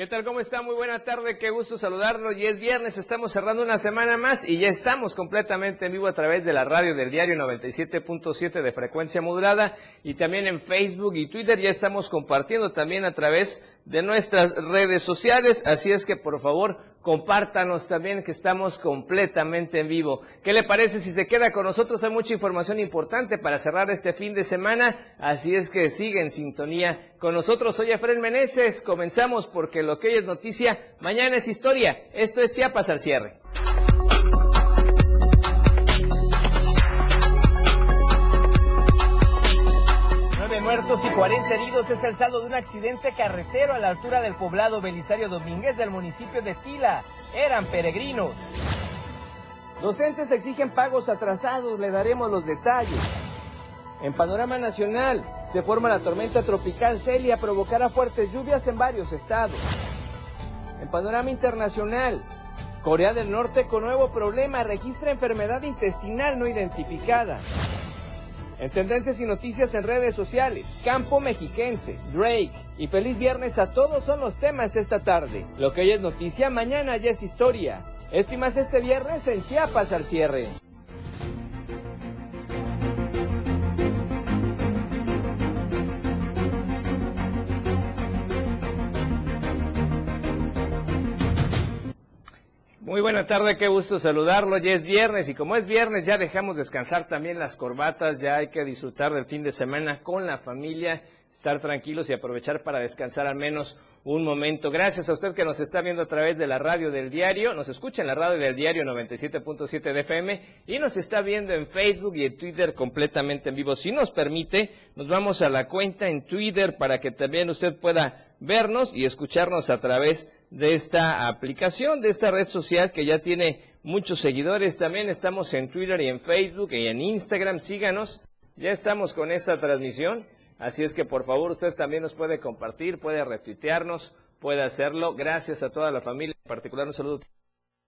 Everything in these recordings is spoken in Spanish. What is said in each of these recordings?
¿Qué tal? ¿Cómo está? Muy buena tarde, qué gusto saludarlo. Y es viernes, estamos cerrando una semana más y ya estamos completamente en vivo a través de la radio del diario 97.7 de frecuencia modulada y también en Facebook y Twitter. Ya estamos compartiendo también a través de nuestras redes sociales. Así es que por favor compártanos también que estamos completamente en vivo. ¿Qué le parece si se queda con nosotros? Hay mucha información importante para cerrar este fin de semana, así es que sigue en sintonía con nosotros. Soy Efraín Meneses, comenzamos porque lo que hoy es noticia, mañana es historia. Esto es Chiapas al cierre. muertos y 40 heridos es el saldo de un accidente carretero a la altura del poblado Belisario Domínguez del municipio de Tila. Eran peregrinos. Docentes exigen pagos atrasados, le daremos los detalles. En panorama nacional, se forma la tormenta tropical Celia, provocará fuertes lluvias en varios estados. En panorama internacional, Corea del Norte con nuevo problema registra enfermedad intestinal no identificada. En tendencias y noticias en redes sociales, Campo Mexiquense, Drake y feliz viernes a todos son los temas esta tarde. Lo que hoy es noticia, mañana ya es historia. Esto este viernes en Chiapas al cierre. Muy buena tarde, qué gusto saludarlo. Ya es viernes y como es viernes ya dejamos descansar también las corbatas, ya hay que disfrutar del fin de semana con la familia, estar tranquilos y aprovechar para descansar al menos un momento. Gracias a usted que nos está viendo a través de la radio del diario, nos escucha en la radio del diario 97.7 de FM y nos está viendo en Facebook y en Twitter completamente en vivo. Si nos permite, nos vamos a la cuenta en Twitter para que también usted pueda vernos y escucharnos a través de esta aplicación, de esta red social que ya tiene muchos seguidores. También estamos en Twitter y en Facebook y en Instagram. Síganos. Ya estamos con esta transmisión. Así es que por favor usted también nos puede compartir, puede retuitearnos, puede hacerlo. Gracias a toda la familia. En particular un saludo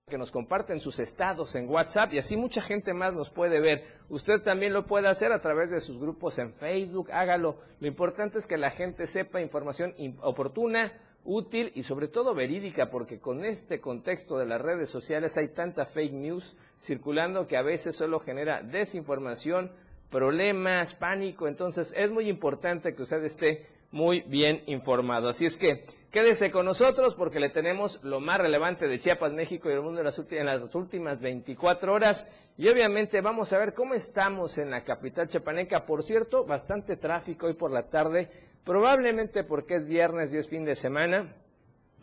que nos comparten sus estados en WhatsApp y así mucha gente más nos puede ver. Usted también lo puede hacer a través de sus grupos en Facebook, hágalo. Lo importante es que la gente sepa información oportuna, útil y sobre todo verídica, porque con este contexto de las redes sociales hay tanta fake news circulando que a veces solo genera desinformación, problemas, pánico. Entonces es muy importante que usted esté muy bien informado. Así es que quédese con nosotros porque le tenemos lo más relevante de Chiapas, México y el mundo en las, últimas, en las últimas 24 horas. Y obviamente vamos a ver cómo estamos en la capital chiapaneca. Por cierto, bastante tráfico hoy por la tarde, probablemente porque es viernes y es fin de semana.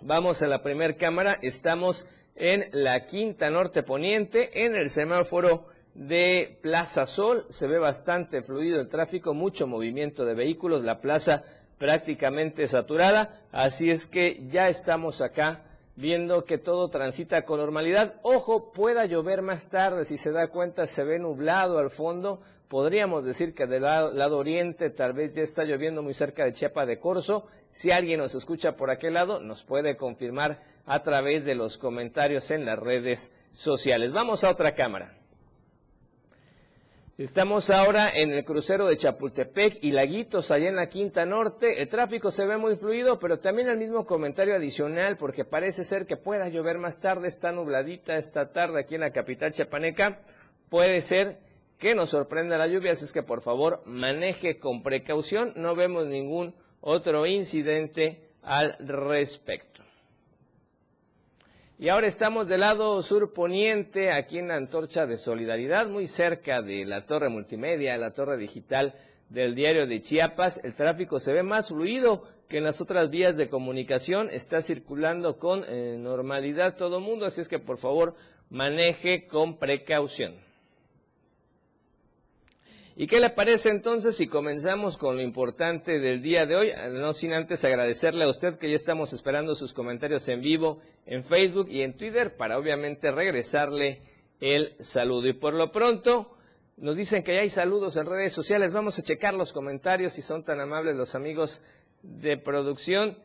Vamos a la primer cámara. Estamos en la Quinta Norte Poniente, en el semáforo de Plaza Sol. Se ve bastante fluido el tráfico, mucho movimiento de vehículos. La plaza prácticamente saturada, así es que ya estamos acá viendo que todo transita con normalidad. Ojo, pueda llover más tarde, si se da cuenta se ve nublado al fondo, podríamos decir que del lado, oriente tal vez ya está lloviendo muy cerca de Chiapa de Corzo. Si alguien nos escucha por aquel lado, nos puede confirmar a través de los comentarios en las redes sociales. Vamos a otra cámara. Estamos ahora en el crucero de Chapultepec y Laguitos, allá en la Quinta Norte. El tráfico se ve muy fluido, pero también el mismo comentario adicional, porque parece ser que pueda llover más tarde, está nubladita esta tarde aquí en la capital chapaneca. Puede ser que nos sorprenda la lluvia, así es que por favor maneje con precaución. No vemos ningún otro incidente al respecto. Y ahora estamos del lado sur poniente, aquí en la Antorcha de Solidaridad, muy cerca de la torre multimedia, la torre digital del diario de Chiapas. El tráfico se ve más fluido que en las otras vías de comunicación. Está circulando con eh, normalidad todo el mundo, así es que por favor maneje con precaución. ¿Y qué le parece entonces si comenzamos con lo importante del día de hoy? No sin antes agradecerle a usted que ya estamos esperando sus comentarios en vivo en Facebook y en Twitter para obviamente regresarle el saludo. Y por lo pronto nos dicen que ya hay saludos en redes sociales. Vamos a checar los comentarios si son tan amables los amigos de producción.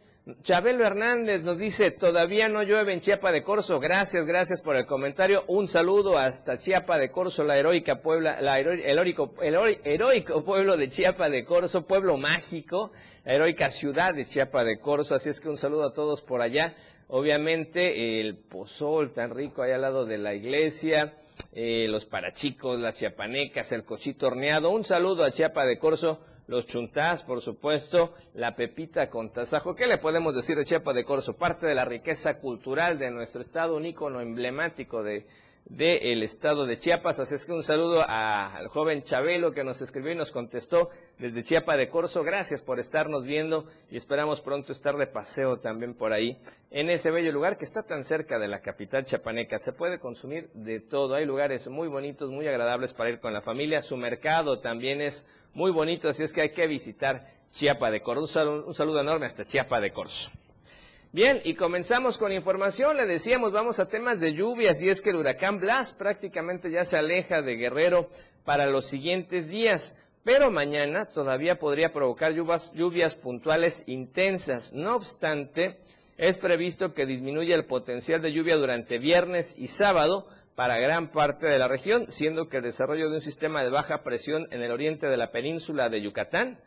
Chabelo Hernández nos dice, todavía no llueve en Chiapa de Corzo. Gracias, gracias por el comentario. Un saludo hasta Chiapa de Corzo, la heroica Puebla, la el, heroico, el heroico pueblo de Chiapa de Corzo, pueblo mágico, la heroica ciudad de Chiapa de Corzo. Así es que un saludo a todos por allá. Obviamente el pozol tan rico ahí al lado de la iglesia, eh, los parachicos, las chiapanecas, el cochito horneado. Un saludo a Chiapa de Corzo los chuntás, por supuesto, la pepita con tasajo. ¿Qué le podemos decir de Chiapa de Corzo? Parte de la riqueza cultural de nuestro estado, un ícono emblemático de del estado de Chiapas. Así es que un saludo al joven Chabelo que nos escribió y nos contestó desde Chiapa de Corzo. Gracias por estarnos viendo y esperamos pronto estar de paseo también por ahí, en ese bello lugar que está tan cerca de la capital chapaneca. Se puede consumir de todo. Hay lugares muy bonitos, muy agradables para ir con la familia. Su mercado también es muy bonito, así es que hay que visitar Chiapa de Corzo. Un saludo, enorme hasta Chiapa de Corzo. Bien, y comenzamos con información. Le decíamos, vamos a temas de lluvias, y es que el huracán Blas prácticamente ya se aleja de Guerrero para los siguientes días, pero mañana todavía podría provocar lluvias, lluvias puntuales intensas. No obstante, es previsto que disminuya el potencial de lluvia durante viernes y sábado, para gran parte de la región, siendo que el desarrollo de un sistema de baja presión en el oriente de la península de Yucatán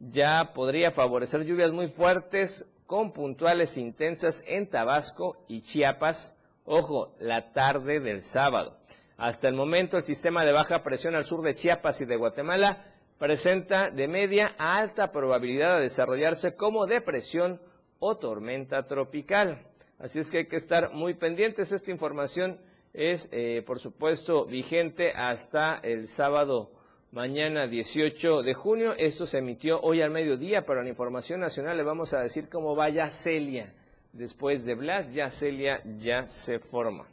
ya podría favorecer lluvias muy fuertes con puntuales intensas en Tabasco y Chiapas, ojo, la tarde del sábado. Hasta el momento el sistema de baja presión al sur de Chiapas y de Guatemala presenta de media a alta probabilidad de desarrollarse como depresión o tormenta tropical. Así es que hay que estar muy pendientes. Esta información es, eh, por supuesto, vigente hasta el sábado mañana 18 de junio. Esto se emitió hoy al mediodía, pero la información nacional le vamos a decir cómo va ya Celia. Después de Blas, ya Celia ya se forma.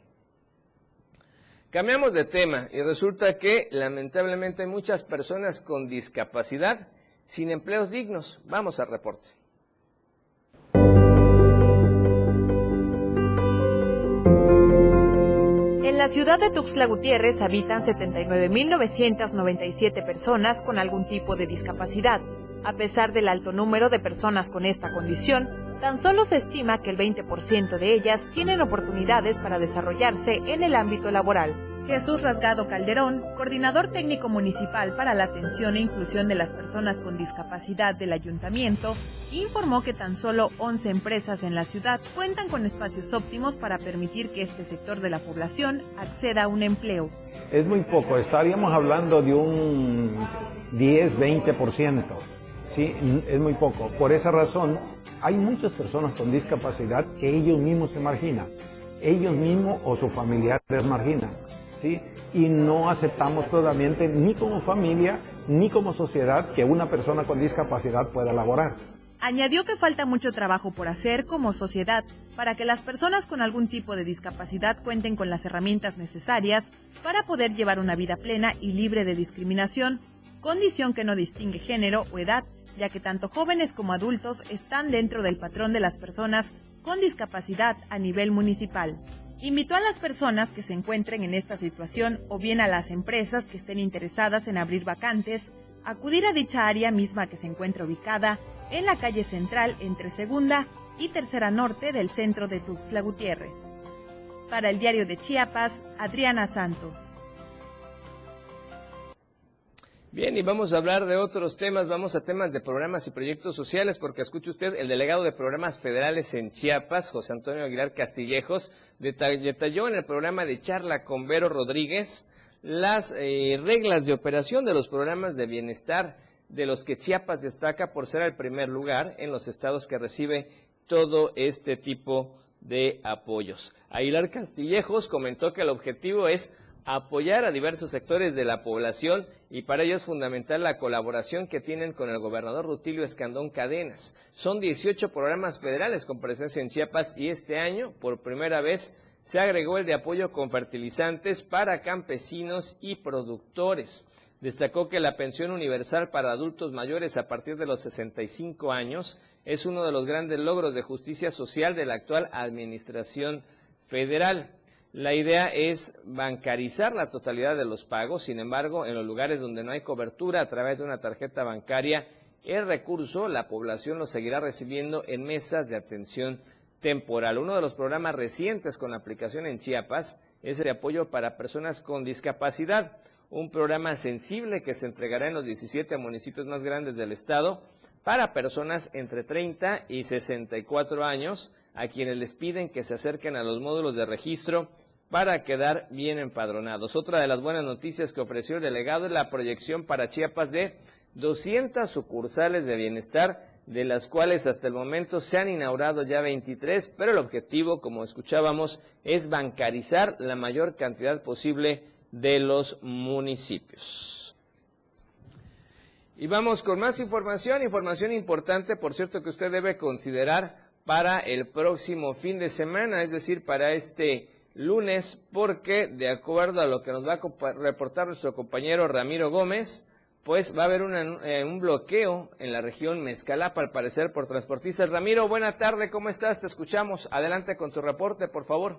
Cambiamos de tema y resulta que lamentablemente hay muchas personas con discapacidad sin empleos dignos. Vamos al reporte. La ciudad de Tuxtla Gutiérrez habitan 79.997 personas con algún tipo de discapacidad. A pesar del alto número de personas con esta condición, tan solo se estima que el 20% de ellas tienen oportunidades para desarrollarse en el ámbito laboral. Jesús Rasgado Calderón, coordinador técnico municipal para la atención e inclusión de las personas con discapacidad del ayuntamiento, informó que tan solo 11 empresas en la ciudad cuentan con espacios óptimos para permitir que este sector de la población acceda a un empleo. Es muy poco, estaríamos hablando de un 10-20%. Sí, es muy poco. Por esa razón, hay muchas personas con discapacidad que ellos mismos se marginan. Ellos mismos o sus familiares marginan. Y no aceptamos totalmente ni como familia ni como sociedad que una persona con discapacidad pueda laborar. Añadió que falta mucho trabajo por hacer como sociedad para que las personas con algún tipo de discapacidad cuenten con las herramientas necesarias para poder llevar una vida plena y libre de discriminación, condición que no distingue género o edad, ya que tanto jóvenes como adultos están dentro del patrón de las personas con discapacidad a nivel municipal. Invitó a las personas que se encuentren en esta situación o bien a las empresas que estén interesadas en abrir vacantes, a acudir a dicha área misma que se encuentra ubicada en la calle central entre Segunda y Tercera Norte del centro de Tuxtla Gutiérrez. Para el diario de Chiapas, Adriana Santos. Bien, y vamos a hablar de otros temas, vamos a temas de programas y proyectos sociales, porque escuche usted, el delegado de programas federales en Chiapas, José Antonio Aguilar Castillejos, detalló en el programa de charla con Vero Rodríguez las eh, reglas de operación de los programas de bienestar de los que Chiapas destaca por ser el primer lugar en los estados que recibe todo este tipo de apoyos. Aguilar Castillejos comentó que el objetivo es apoyar a diversos sectores de la población y para ello es fundamental la colaboración que tienen con el gobernador Rutilio Escandón Cadenas. Son 18 programas federales con presencia en Chiapas y este año, por primera vez, se agregó el de apoyo con fertilizantes para campesinos y productores. Destacó que la pensión universal para adultos mayores a partir de los 65 años es uno de los grandes logros de justicia social de la actual administración federal. La idea es bancarizar la totalidad de los pagos, sin embargo, en los lugares donde no hay cobertura a través de una tarjeta bancaria, el recurso, la población lo seguirá recibiendo en mesas de atención temporal. Uno de los programas recientes con aplicación en Chiapas es el apoyo para personas con discapacidad, un programa sensible que se entregará en los 17 municipios más grandes del estado para personas entre 30 y 64 años, a quienes les piden que se acerquen a los módulos de registro para quedar bien empadronados. Otra de las buenas noticias que ofreció el delegado es la proyección para Chiapas de 200 sucursales de bienestar de las cuales hasta el momento se han inaugurado ya 23, pero el objetivo, como escuchábamos, es bancarizar la mayor cantidad posible de los municipios. Y vamos con más información, información importante, por cierto, que usted debe considerar para el próximo fin de semana, es decir, para este lunes, porque de acuerdo a lo que nos va a reportar nuestro compañero Ramiro Gómez, pues va a haber eh, un bloqueo en la región Mezcalapa, al parecer, por transportistas. Ramiro, buena tarde, ¿cómo estás? Te escuchamos. Adelante con tu reporte, por favor.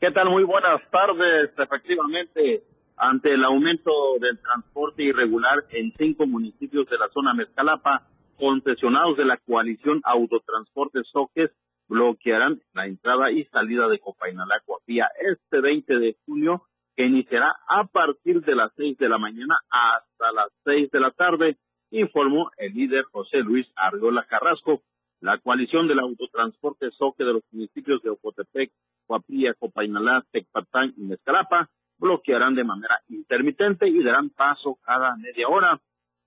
¿Qué tal? Muy buenas tardes. Efectivamente, ante el aumento del transporte irregular en cinco municipios de la zona Mezcalapa, concesionados de la coalición Autotransporte Soques bloquearán la entrada y salida de Copainalá, Coapía este 20 de junio que iniciará a partir de las seis de la mañana hasta las seis de la tarde, informó el líder José Luis Argola Carrasco. La coalición del autotransporte SOCE de los municipios de Ocotepec, Coapilla, Copainalá, Tecpatán y Mezcalapa bloquearán de manera intermitente y darán paso cada media hora.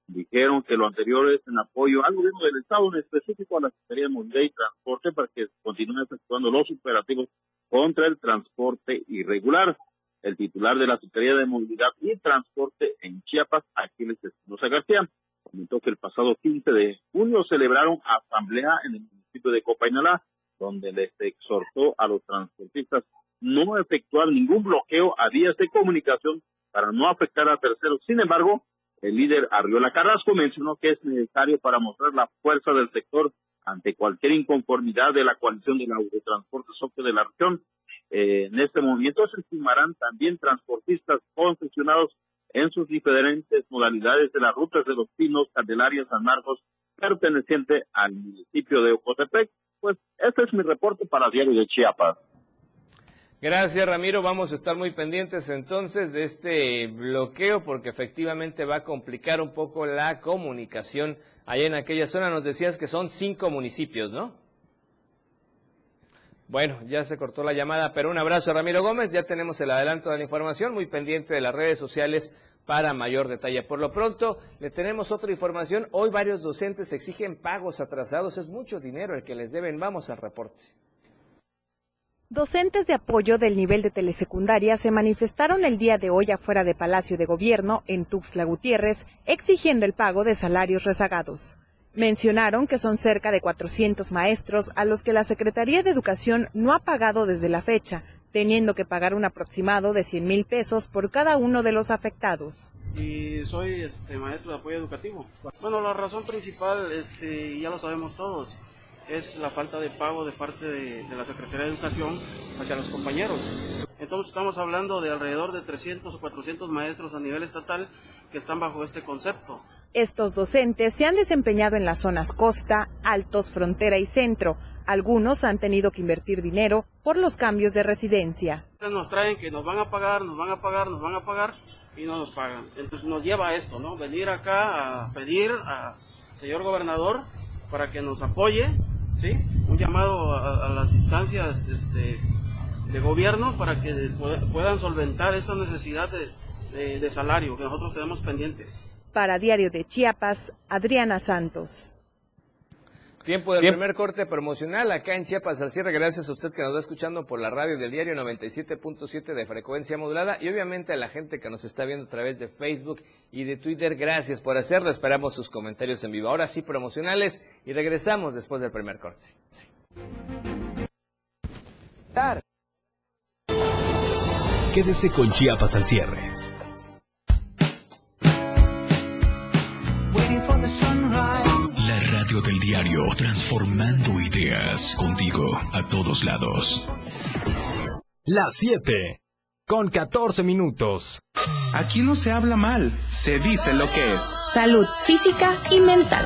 Dijeron que lo anterior es en apoyo al gobierno del Estado, en específico a la Secretaría de Movilidad y Transporte, para que continúen efectuando los operativos contra el transporte irregular el titular de la Secretaría de Movilidad y Transporte en Chiapas, Aquiles Espinosa García, comentó que el pasado 15 de junio celebraron asamblea en el municipio de Copainalá, donde les exhortó a los transportistas no efectuar ningún bloqueo a vías de comunicación para no afectar a terceros. Sin embargo, el líder Arriola Carrasco mencionó que es necesario para mostrar la fuerza del sector ante cualquier inconformidad de la coalición del autotransporte socio de la región eh, en este movimiento se estimarán también transportistas concesionados en sus diferentes modalidades de las rutas de los Pinos, Candelaria, San Marcos, perteneciente al municipio de Ocotepec. Pues este es mi reporte para Diario de Chiapas. Gracias, Ramiro. Vamos a estar muy pendientes entonces de este bloqueo porque efectivamente va a complicar un poco la comunicación allá en aquella zona. Nos decías que son cinco municipios, ¿no? Bueno, ya se cortó la llamada, pero un abrazo a Ramiro Gómez. Ya tenemos el adelanto de la información, muy pendiente de las redes sociales para mayor detalle. Por lo pronto, le tenemos otra información. Hoy varios docentes exigen pagos atrasados. Es mucho dinero el que les deben. Vamos al reporte. Docentes de apoyo del nivel de telesecundaria se manifestaron el día de hoy afuera de Palacio de Gobierno en Tuxtla Gutiérrez, exigiendo el pago de salarios rezagados. Mencionaron que son cerca de 400 maestros a los que la Secretaría de Educación no ha pagado desde la fecha, teniendo que pagar un aproximado de 100 mil pesos por cada uno de los afectados. Y soy este, maestro de apoyo educativo. Bueno, la razón principal, este, ya lo sabemos todos, es la falta de pago de parte de, de, la Secretaría de Educación hacia los compañeros. Entonces estamos hablando de alrededor de 300 o 400 maestros a nivel estatal que están bajo este concepto. Estos docentes se han desempeñado en las zonas costa, altos, frontera y centro. Algunos han tenido que invertir dinero por los cambios de residencia. Nos traen que nos van a pagar, nos van a pagar, nos van a pagar y no nos pagan. Entonces nos lleva a esto, ¿no? Venir acá a pedir al señor gobernador para que nos apoye, ¿sí? Un llamado a, las instancias este, de gobierno para que puedan solventar esa necesidad de, de salario que nosotros tenemos pendiente. Para Diario de Chiapas, Adriana Santos. Tiempo del primer corte promocional acá en Chiapas al cierre. Gracias a usted que nos está escuchando por la radio del diario 97.7 de frecuencia modulada y obviamente a la gente que nos está viendo a través de Facebook y de Twitter. Gracias por hacerlo. Esperamos sus comentarios en vivo. Ahora sí, promocionales y regresamos después del primer corte. Quédese con Chiapas al cierre. La radio del diario, transformando ideas contigo a todos lados. Las 7 con 14 minutos. Aquí no se habla mal, se dice lo que es. Salud física y mental.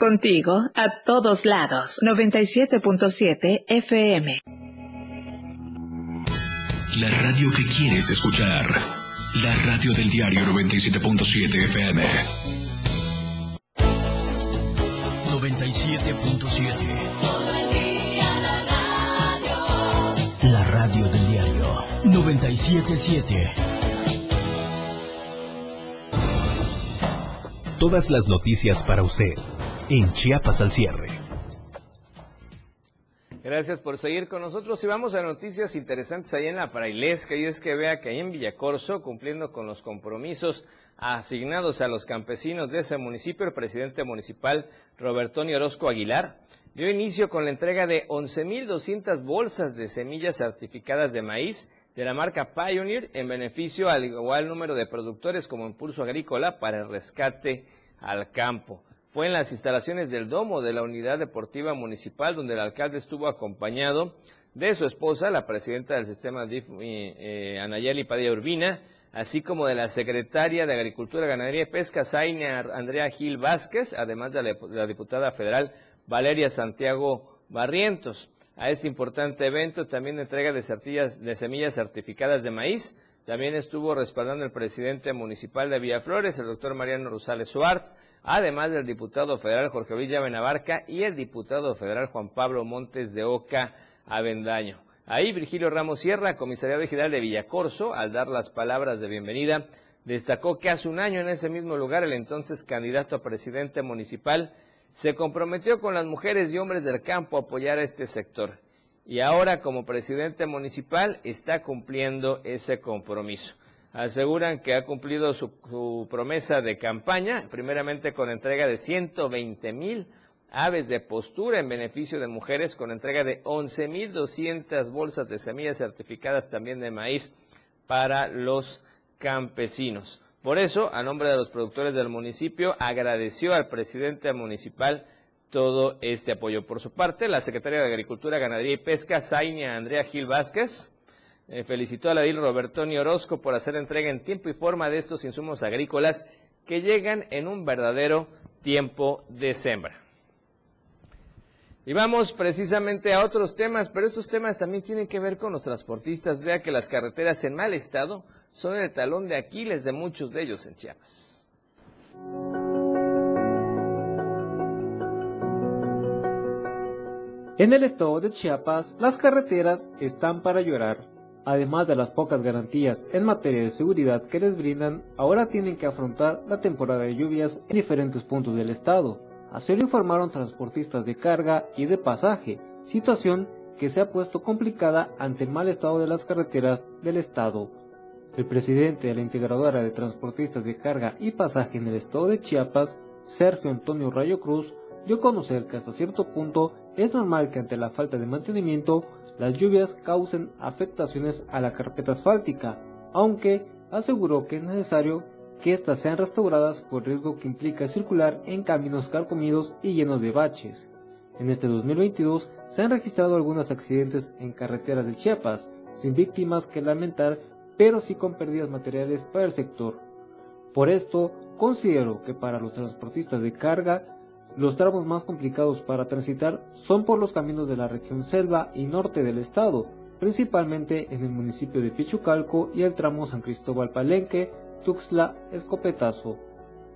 Contigo a todos lados. 97.7 FM. La radio que quieres escuchar. La radio del diario 97.7 FM. 97.7. La radio del diario 977. Todas las noticias para usted en Chiapas al cierre. Gracias por seguir con nosotros y vamos a noticias interesantes ahí en la Frailesca y es que vea que ahí en Villacorso, cumpliendo con los compromisos asignados a los campesinos de ese municipio, el presidente municipal Roberto Orozco Aguilar dio inicio con la entrega de 11.200 bolsas de semillas certificadas de maíz de la marca Pioneer en beneficio al igual número de productores como Impulso Agrícola para el rescate al campo fue en las instalaciones del domo de la Unidad Deportiva Municipal, donde el alcalde estuvo acompañado de su esposa, la presidenta del sistema DIF, eh, eh, Anayeli Padilla Urbina, así como de la secretaria de Agricultura, Ganadería y Pesca, Zaina Andrea Gil Vázquez, además de la, diputada federal Valeria Santiago Barrientos. A este importante evento también entrega de, de semillas certificadas de maíz, también estuvo respaldando el presidente municipal de Villaflores, el doctor Mariano Rosales Suárez, además del diputado federal Jorge Luis Benabarca y el diputado federal Juan Pablo Montes de Oca Avendaño. Ahí Virgilio Ramos Sierra, comisariado general de Villacorso, al dar las palabras de bienvenida, destacó que hace un año en ese mismo lugar el entonces candidato a presidente municipal se comprometió con las mujeres y hombres del campo a apoyar a este sector y ahora como presidente municipal está cumpliendo ese compromiso. Aseguran que ha cumplido su, promesa de campaña, primeramente con entrega de 120 mil aves de postura en beneficio de mujeres, con entrega de 11.200 bolsas de semillas certificadas también de maíz para los campesinos. Por eso, a nombre de los productores del municipio, agradeció al presidente municipal todo este apoyo. Por su parte, la secretaria de Agricultura, Ganadería y Pesca, Zainia Andrea Gil Vázquez, eh, felicitó a la DIL Roberto Orozco por hacer entrega en tiempo y forma de estos insumos agrícolas que llegan en un verdadero tiempo de sembra. Y vamos precisamente a otros temas, pero estos temas también tienen que ver con los transportistas. Vea que las carreteras en mal estado son el talón de Aquiles de muchos de ellos en Chiapas. En el estado de Chiapas, las carreteras están para llorar. Además de las pocas garantías en materia de seguridad que les brindan, ahora tienen que afrontar la temporada de lluvias en diferentes puntos del estado. Así lo informaron transportistas de carga y de pasaje, situación que se ha puesto complicada ante el mal estado de las carreteras del estado. El presidente de la integradora de transportistas de carga y pasaje en el estado de Chiapas, Sergio Antonio Rayo Cruz, dio a conocer que hasta cierto punto es normal que ante la falta de mantenimiento las lluvias causen afectaciones a la carpeta asfáltica, aunque aseguró que es necesario que éstas sean restauradas por riesgo que implica circular en caminos carcomidos y llenos de baches. En este 2022 se han registrado algunos accidentes en carreteras de Chiapas, sin víctimas que lamentar, pero sí con pérdidas materiales para el sector. Por esto, considero que para los transportistas de carga los tramos más complicados para transitar son por los caminos de la región selva y norte del estado, principalmente en el municipio de Pichucalco y el tramo San Cristóbal Palenque, Tuxtla, Escopetazo.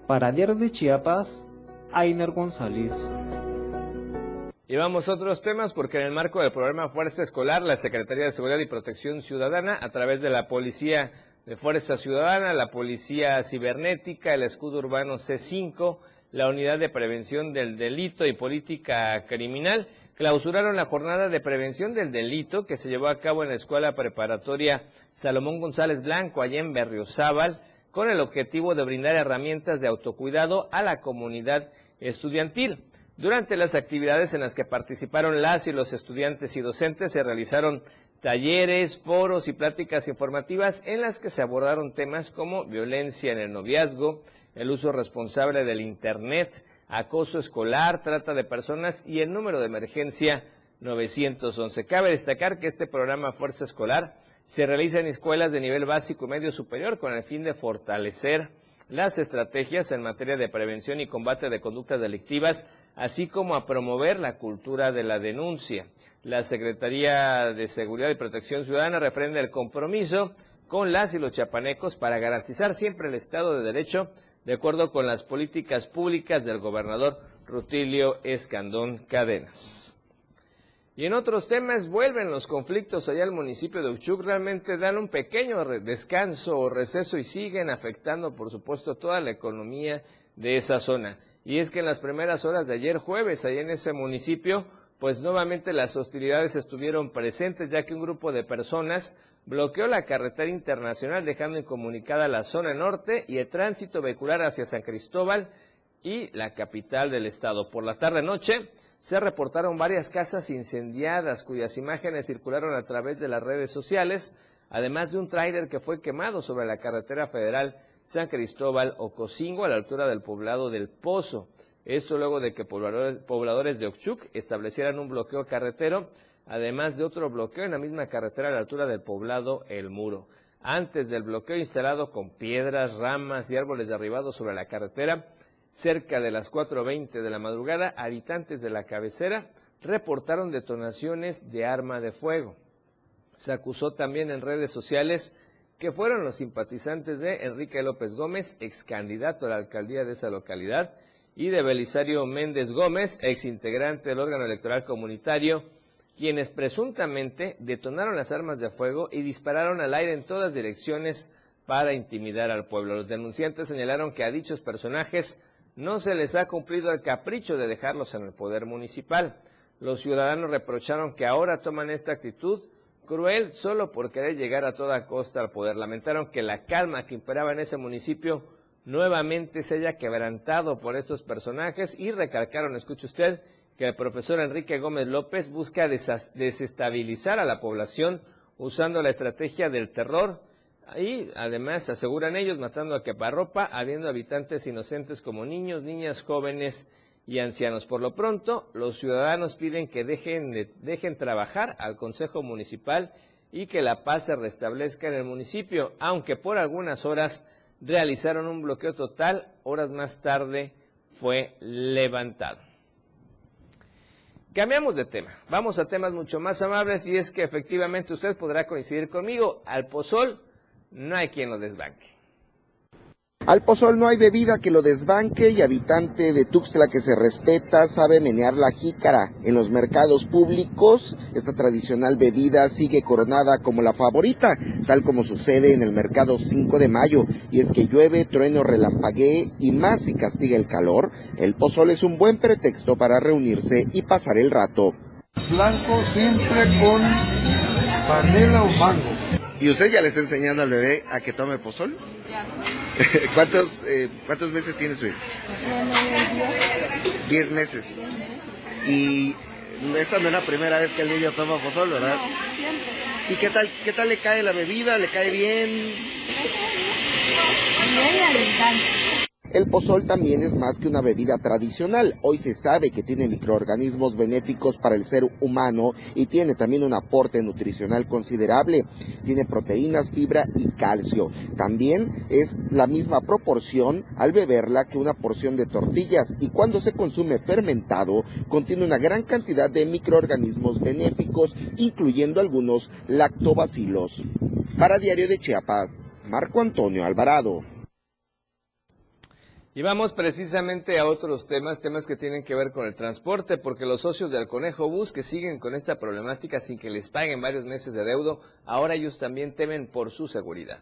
Para Diario de Chiapas, Ainer González. Y vamos a otros temas porque en el marco del programa Fuerza Escolar, la Secretaría de Seguridad y Protección Ciudadana, a través de la Policía de Fuerza Ciudadana, la Policía Cibernética, el Escudo Urbano C5, la Unidad de Prevención del Delito y Política Criminal clausuraron la jornada de prevención del delito que se llevó a cabo en la Escuela Preparatoria Salomón González Blanco, allá en Berriozábal, con el objetivo de brindar herramientas de autocuidado a la comunidad estudiantil. Durante las actividades en las que participaron las y los estudiantes y docentes se realizaron talleres, foros y pláticas informativas en las que se abordaron temas como violencia en el noviazgo, el uso responsable del Internet, acoso escolar, trata de personas y el número de emergencia 911. Cabe destacar que este programa Fuerza Escolar se realiza en escuelas de nivel básico y medio superior con el fin de fortalecer las estrategias en materia de prevención y combate de conductas delictivas, así como a promover la cultura de la denuncia. La Secretaría de Seguridad y Protección Ciudadana refrenda el compromiso con las y los chapanecos para garantizar siempre el Estado de Derecho de acuerdo con las políticas públicas del gobernador Rutilio Escandón Cadenas. Y en otros temas vuelven los conflictos allá al municipio de Uchuc, realmente dan un pequeño descanso o receso y siguen afectando, por supuesto, toda la economía de esa zona. Y es que en las primeras horas de ayer jueves, allá en ese municipio, pues nuevamente las hostilidades estuvieron presentes, ya que un grupo de personas bloqueó la carretera internacional dejando incomunicada la zona norte y el tránsito vehicular hacia San Cristóbal y la capital del estado. Por la tarde-noche se reportaron varias casas incendiadas cuyas imágenes circularon a través de las redes sociales, además de un tráiler que fue quemado sobre la carretera federal San Cristóbal Ocosingo a la altura del poblado del Pozo. Esto luego de que pobladores, de Ochuc establecieran un bloqueo carretero además de otro bloqueo en la misma carretera a la altura del poblado El Muro. Antes del bloqueo instalado con piedras, ramas y árboles derribados sobre la carretera, cerca de las 4.20 de la madrugada, habitantes de la cabecera reportaron detonaciones de arma de fuego. Se acusó también en redes sociales que fueron los simpatizantes de Enrique López Gómez, ex candidato a la alcaldía de esa localidad, y de Belisario Méndez Gómez, ex integrante del órgano electoral comunitario, quienes presuntamente detonaron las armas de fuego y dispararon al aire en todas direcciones para intimidar al pueblo. Los denunciantes señalaron que a dichos personajes no se les ha cumplido el capricho de dejarlos en el poder municipal. Los ciudadanos reprocharon que ahora toman esta actitud cruel solo por querer llegar a toda costa al poder. Lamentaron que la calma que imperaba en ese municipio nuevamente se haya quebrantado por estos personajes y recalcaron, escuche usted, que el profesor Enrique Gómez López busca desestabilizar a la población usando la estrategia del terror y además aseguran ellos matando a queparropa, habiendo habitantes inocentes como niños, niñas, jóvenes y ancianos. Por lo pronto, los ciudadanos piden que dejen, dejen trabajar al Consejo Municipal y que la paz se restablezca en el municipio, aunque por algunas horas realizaron un bloqueo total, horas más tarde fue levantado. Cambiamos de tema, vamos a temas mucho más amables y es que efectivamente usted podrá coincidir conmigo, al pozol no hay quien lo desbanque. Al pozol no hay bebida que lo desbanque y habitante de Tuxtla que se respeta sabe menear la jícara. En los mercados públicos, esta tradicional bebida sigue coronada como la favorita, tal como sucede en el mercado 5 de mayo. Y es que llueve, trueno, relampaguee y más si castiga el calor, el pozol es un buen pretexto para reunirse y pasar el rato. Blanco siempre con panela o mango. ¿Y usted ya le está enseñando al bebé a que tome pozol? Ya. ¿Cuántos, eh, ¿Cuántos meses tiene su hijo? Diez. Meses. Y esta no es la primera vez que el niño toma pozol, ¿verdad? No, siempre. ¿Y qué tal, qué tal le cae la bebida? ¿Le cae bien? Bien, le encanta. El pozol también es más que una bebida tradicional. Hoy se sabe que tiene microorganismos benéficos para el ser humano y tiene también un aporte nutricional considerable. Tiene proteínas, fibra y calcio. También es la misma proporción al beberla que una porción de tortillas y cuando se consume fermentado contiene una gran cantidad de microorganismos benéficos, incluyendo algunos lactobacilos. Para Diario de Chiapas, Marco Antonio Alvarado. Y vamos precisamente a otros temas, temas que tienen que ver con el transporte, porque los socios del Conejo Bus que siguen con esta problemática sin que les paguen varios meses de deudo, ahora ellos también temen por su seguridad.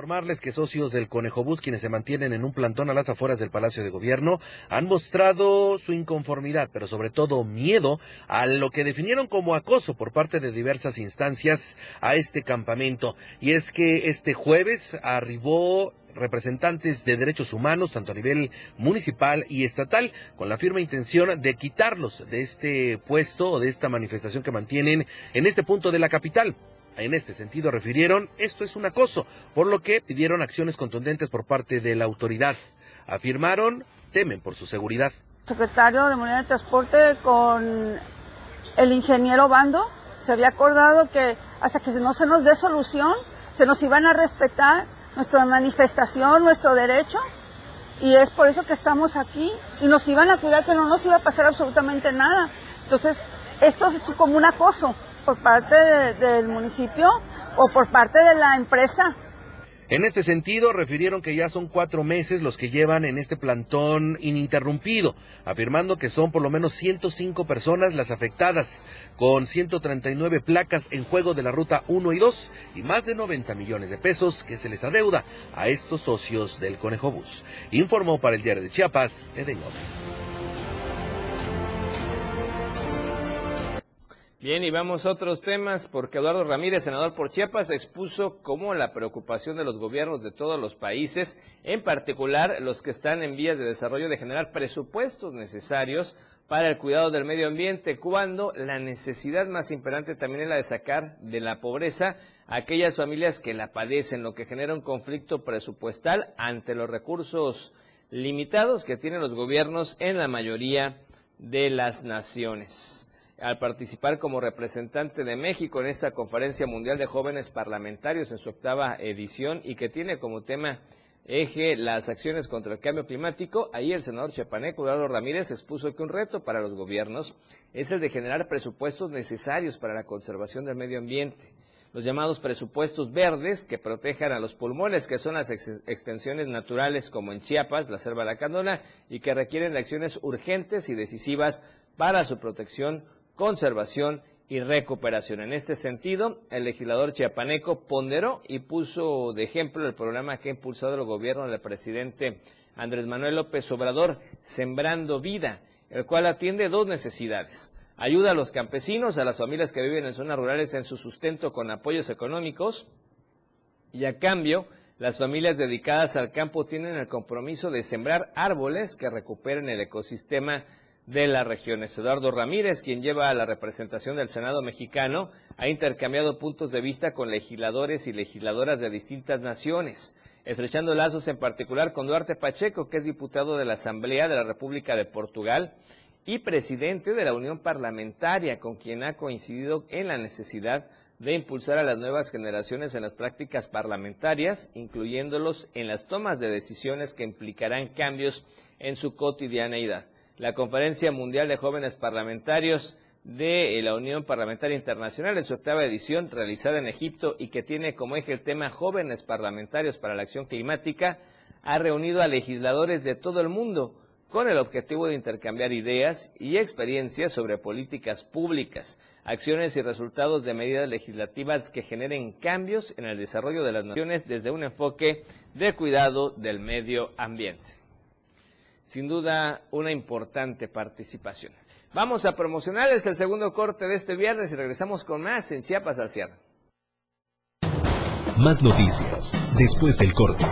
Informarles que socios del Conejo Bus, quienes se mantienen en un plantón a las afueras del Palacio de Gobierno, han mostrado su inconformidad, pero sobre todo miedo a lo que definieron como acoso por parte de diversas instancias a este campamento. Y es que este jueves arribó representantes de derechos humanos, tanto a nivel municipal y estatal, con la firme intención de quitarlos de este puesto o de esta manifestación que mantienen en este punto de la capital. En este sentido refirieron, esto es un acoso, por lo que pidieron acciones contundentes por parte de la autoridad. Afirmaron, temen por su seguridad. Secretario de Movilidad de Transporte con el ingeniero Bando se había acordado que hasta que no se nos dé solución, se nos iban a respetar nuestra manifestación, nuestro derecho, y es por eso que estamos aquí, y nos iban a cuidar que no nos iba a pasar absolutamente nada. Entonces, esto es como un acoso por parte de, del municipio o por parte de la empresa. En este sentido, refirieron que ya son cuatro meses los que llevan en este plantón ininterrumpido, afirmando que son por lo menos 105 personas las afectadas, con 139 placas en juego de la ruta 1 y 2 y más de 90 millones de pesos que se les adeuda a estos socios del Conejo Bus. Informó para el diario de Chiapas, Eden. Bien, y vamos a otros temas, porque Eduardo Ramírez, senador por Chiapas, expuso cómo la preocupación de los gobiernos de todos los países, en particular los que están en vías de desarrollo, de generar presupuestos necesarios para el cuidado del medio ambiente, cuando la necesidad más imperante también es la de sacar de la pobreza a aquellas familias que la padecen, lo que genera un conflicto presupuestal ante los recursos limitados que tienen los gobiernos en la mayoría de las naciones al participar como representante de México en esta Conferencia Mundial de Jóvenes Parlamentarios en su octava edición y que tiene como tema eje las acciones contra el cambio climático, ahí el senador chapaneco Eduardo Ramírez expuso que un reto para los gobiernos es el de generar presupuestos necesarios para la conservación del medio ambiente. Los llamados presupuestos verdes que protejan a los pulmones, que son las extensiones naturales como en Chiapas, la selva lacandona, y que requieren acciones urgentes y decisivas para su protección conservación y recuperación. En este sentido, el legislador chiapaneco ponderó y puso de ejemplo el programa que ha impulsado el gobierno del presidente Andrés Manuel López Obrador, Sembrando Vida, el cual atiende dos necesidades. Ayuda a los campesinos, a las familias que viven en zonas rurales en su sustento con apoyos económicos y a cambio las familias dedicadas al campo tienen el compromiso de sembrar árboles que recuperen el ecosistema de las regiones. Eduardo Ramírez, quien lleva a la representación del Senado mexicano, ha intercambiado puntos de vista con legisladores y legisladoras de distintas naciones, estrechando lazos en particular con Duarte Pacheco, que es diputado de la Asamblea de la República de Portugal y presidente de la Unión Parlamentaria, con quien ha coincidido en la necesidad de impulsar a las nuevas generaciones en las prácticas parlamentarias, incluyéndolos en las tomas de decisiones que implicarán cambios en su cotidianeidad. La Conferencia Mundial de Jóvenes Parlamentarios de la Unión Parlamentaria Internacional en su octava edición realizada en Egipto y que tiene como eje el tema Jóvenes Parlamentarios para la Acción Climática, ha reunido a legisladores de todo el mundo con el objetivo de intercambiar ideas y experiencias sobre políticas públicas, acciones y resultados de medidas legislativas que generen cambios en el desarrollo de las naciones desde un enfoque de cuidado del medio ambiente. Sin duda, una importante participación. Vamos a promocionarles el segundo corte de este viernes y regresamos con más en Chiapas al cierre. Más noticias después del corte.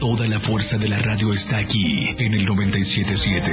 Toda la fuerza de la radio está aquí en el 977.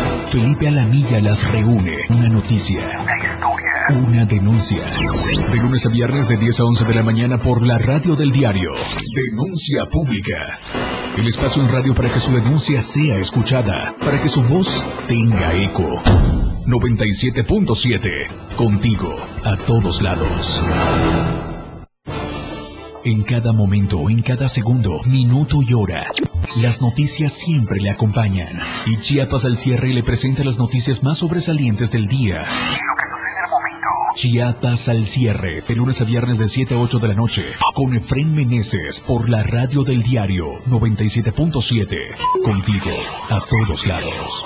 Felipe Alamilla las reúne. Una noticia. Una denuncia. De lunes a viernes de 10 a 11 de la mañana por la radio del diario. Denuncia pública. El espacio en radio para que su denuncia sea escuchada. Para que su voz tenga eco. 97.7. Contigo. A todos lados. En cada momento, en cada segundo, minuto y hora, las noticias siempre le acompañan. Y Chiapas al cierre le presenta las noticias más sobresalientes del día. Chiapas al cierre, de lunes a viernes de 7 a 8 de la noche, con Efren Meneses por la radio del diario 97.7. Contigo, a todos lados.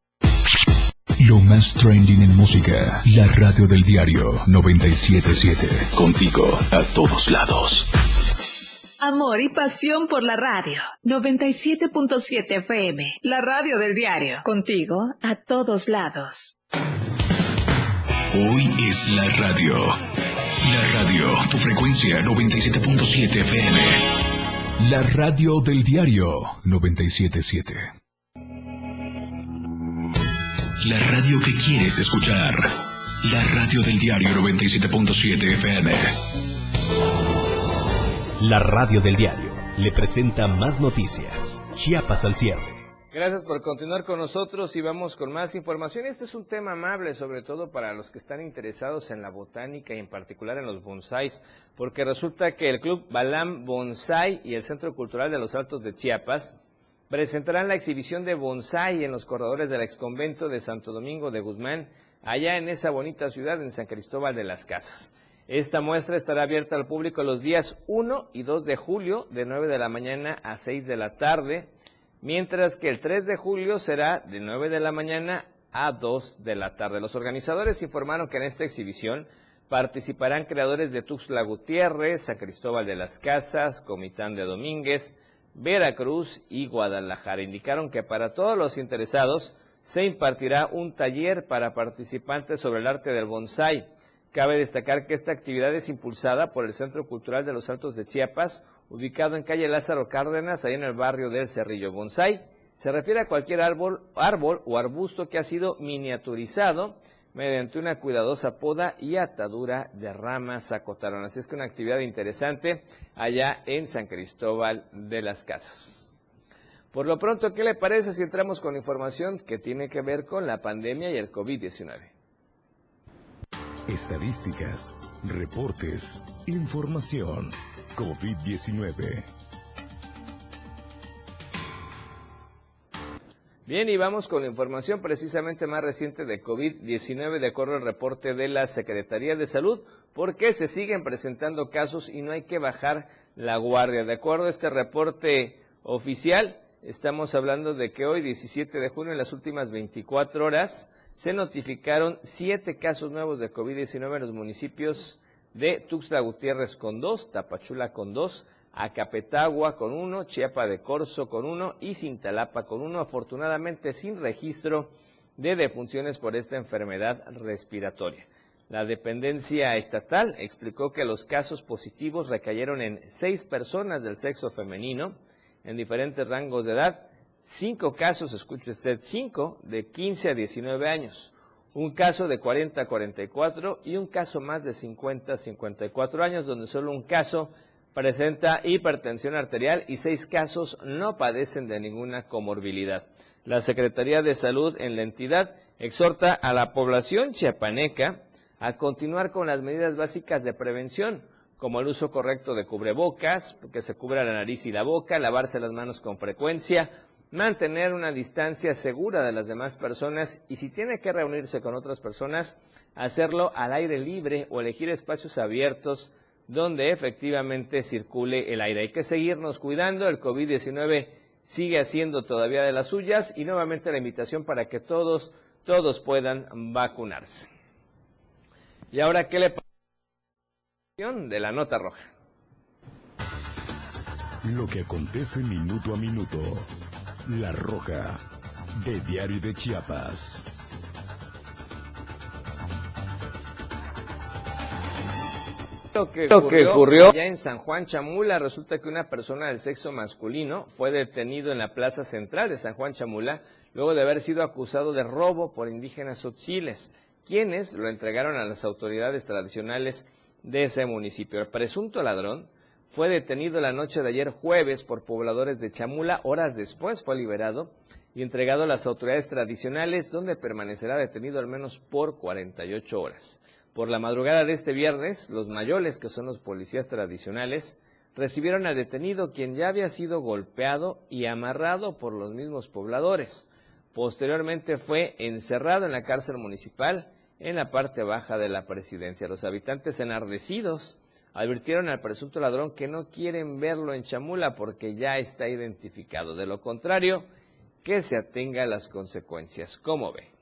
Lo más trending en música. La radio del diario 977. Contigo a todos lados. Amor y pasión por la radio. 97.7 FM. La radio del diario. Contigo a todos lados. Hoy es la radio. La radio, tu frecuencia 97.7 FM. La radio del diario 977. La radio que quieres escuchar. La radio del diario 97.7 FM. La radio del diario le presenta más noticias. Chiapas al cierre. Gracias por continuar con nosotros y vamos con más información. Este es un tema amable, sobre todo para los que están interesados en la botánica y en particular en los bonsáis, porque resulta que el Club Balam Bonsai y el Centro Cultural de los Altos de Chiapas presentarán la exhibición de bonsai en los corredores del exconvento de Santo Domingo de Guzmán, allá en esa bonita ciudad, en San Cristóbal de las Casas. Esta muestra estará abierta al público los días 1 y 2 de julio, de 9 de la mañana a 6 de la tarde, mientras que el 3 de julio será de 9 de la mañana a 2 de la tarde. Los organizadores informaron que en esta exhibición participarán creadores de Tuxtla Gutiérrez, San Cristóbal de las Casas, Comitán de Domínguez, Veracruz y Guadalajara. Indicaron que para todos los interesados se impartirá un taller para participantes sobre el arte del bonsai. Cabe destacar que esta actividad es impulsada por el Centro Cultural de los Altos de Chiapas, ubicado en calle Lázaro Cárdenas, ahí en el barrio del Cerrillo. Bonsai se refiere a cualquier árbol, árbol o arbusto que ha sido miniaturizado mediante una cuidadosa poda y atadura de ramas acotaron. Así es que una actividad interesante allá en San Cristóbal de las Casas. Por lo pronto, ¿qué le parece si entramos con información que tiene que ver con la pandemia y el COVID-19? Estadísticas, reportes, información. COVID-19. Bien, y vamos con la información precisamente más reciente de COVID-19, de acuerdo al reporte de la Secretaría de Salud, porque se siguen presentando casos y no hay que bajar la guardia. De acuerdo a este reporte oficial, estamos hablando de que hoy, 17 de junio, en las últimas 24 horas, se notificaron siete casos nuevos de COVID-19 en los municipios de Tuxtla Gutiérrez con dos, Tapachula con dos, Acapetagua con uno, Chiapa de Corzo con uno y Cintalapa con uno, afortunadamente sin registro de defunciones por esta enfermedad respiratoria. La dependencia estatal explicó que los casos positivos recayeron en seis personas del sexo femenino en diferentes rangos de edad, cinco casos, escuche usted, cinco de 15 a 19 años, un caso de 40 a 44 y un caso más de 50 a 54 años, donde solo un caso presenta hipertensión arterial y seis casos no padecen de ninguna comorbilidad. La Secretaría de Salud en la entidad exhorta a la población chiapaneca a continuar con las medidas básicas de prevención, como el uso correcto de cubrebocas, que se cubra la nariz y la boca, lavarse las manos con frecuencia, mantener una distancia segura de las demás personas y si tiene que reunirse con otras personas, hacerlo al aire libre o elegir espacios abiertos donde efectivamente circule el aire. Hay que seguirnos cuidando, el COVID-19 sigue haciendo todavía de las suyas y nuevamente la invitación para que todos, todos puedan vacunarse. Y ahora, ¿qué le parece de la nota roja? Lo que acontece minuto a minuto. La roja de Diario de Chiapas. Lo que, ocurrió, ya en San Juan Chamula, resulta que una persona del sexo masculino fue detenido en la plaza central de San Juan Chamula luego de haber sido acusado de robo por indígenas otziles, quienes lo entregaron a las autoridades tradicionales de ese municipio. El presunto ladrón fue detenido la noche de ayer jueves por pobladores de Chamula, horas después fue liberado y entregado a las autoridades tradicionales, donde permanecerá detenido al menos por 48 horas. Por la madrugada de este viernes, los mayoles, que son los policías tradicionales, recibieron al detenido quien ya había sido golpeado y amarrado por los mismos pobladores. Posteriormente fue encerrado en la cárcel municipal en la parte baja de la presidencia. Los habitantes enardecidos advirtieron al presunto ladrón que no quieren verlo en Chamula porque ya está identificado. De lo contrario, que se atenga a las consecuencias. ¿Cómo ve?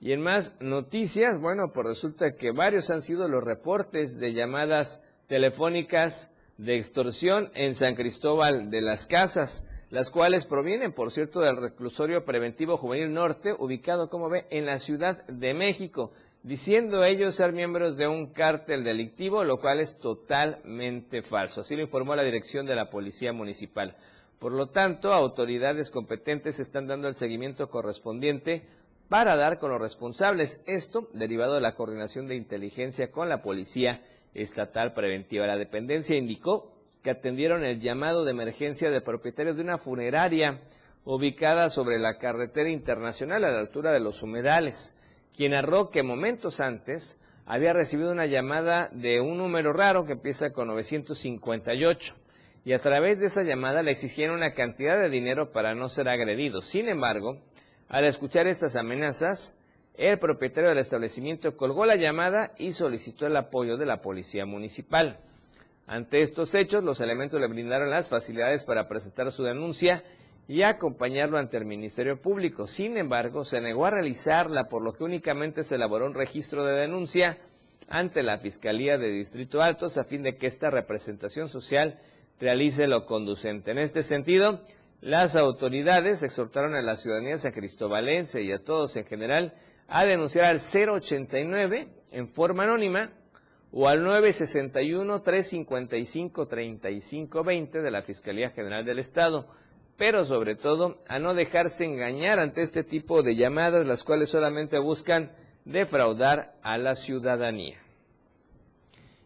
Y en más noticias, bueno, pues resulta que varios han sido los reportes de llamadas telefónicas de extorsión en San Cristóbal de las Casas, las cuales provienen, por cierto, del reclusorio preventivo juvenil norte, ubicado, como ve, en la Ciudad de México, diciendo ellos ser miembros de un cártel delictivo, lo cual es totalmente falso. Así lo informó la dirección de la Policía Municipal. Por lo tanto, autoridades competentes están dando el seguimiento correspondiente para dar con los responsables. Esto derivado de la coordinación de inteligencia con la Policía Estatal Preventiva. La dependencia indicó que atendieron el llamado de emergencia de propietarios de una funeraria ubicada sobre la carretera internacional a la altura de los humedales, quien narró que momentos antes había recibido una llamada de un número raro que empieza con 958 y a través de esa llamada le exigieron una cantidad de dinero para no ser agredido. Sin embargo, al escuchar estas amenazas, el propietario del establecimiento colgó la llamada y solicitó el apoyo de la policía municipal. Ante estos hechos, los elementos le brindaron las facilidades para presentar su denuncia y acompañarlo ante el Ministerio Público. Sin embargo, se negó a realizarla, por lo que únicamente se elaboró un registro de denuncia ante la Fiscalía de Distrito Altos a fin de que esta representación social realice lo conducente. En este sentido, las autoridades exhortaron a la ciudadanía sacristobalense y a todos en general a denunciar al 089 en forma anónima o al 961-355-3520 de la Fiscalía General del Estado, pero sobre todo a no dejarse engañar ante este tipo de llamadas, las cuales solamente buscan defraudar a la ciudadanía.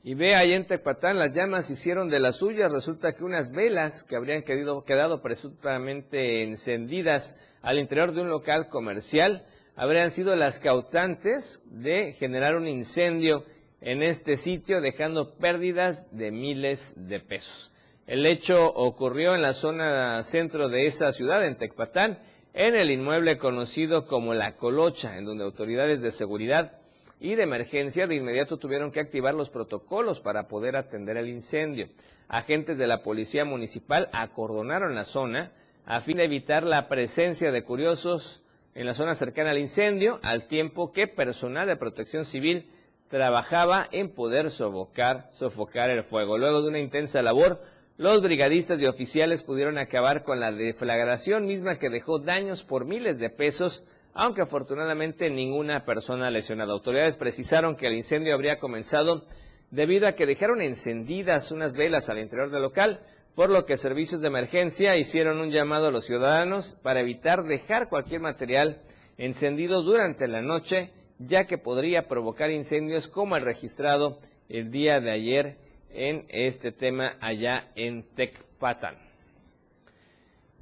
Y ve ahí en Tecpatán, las llamas hicieron de las suyas. Resulta que unas velas que habrían quedado, presuntamente encendidas al interior de un local comercial habrían sido las cautantes de generar un incendio en este sitio, dejando pérdidas de miles de pesos. El hecho ocurrió en la zona centro de esa ciudad, en Tecpatán, en el inmueble conocido como La Colocha, en donde autoridades de seguridad y de emergencia de inmediato tuvieron que activar los protocolos para poder atender el incendio. Agentes de la Policía Municipal acordonaron la zona a fin de evitar la presencia de curiosos en la zona cercana al incendio, al tiempo que personal de protección civil trabajaba en poder sofocar, sofocar el fuego. Luego de una intensa labor, los brigadistas y oficiales pudieron acabar con la deflagración misma que dejó daños por miles de pesos, aunque afortunadamente ninguna persona lesionada. Autoridades precisaron que el incendio habría comenzado debido a que dejaron encendidas unas velas al interior del local, por lo que servicios de emergencia hicieron un llamado a los ciudadanos para evitar dejar cualquier material encendido durante la noche, ya que podría provocar incendios como el registrado el día de ayer en este tema allá en Tecpatán.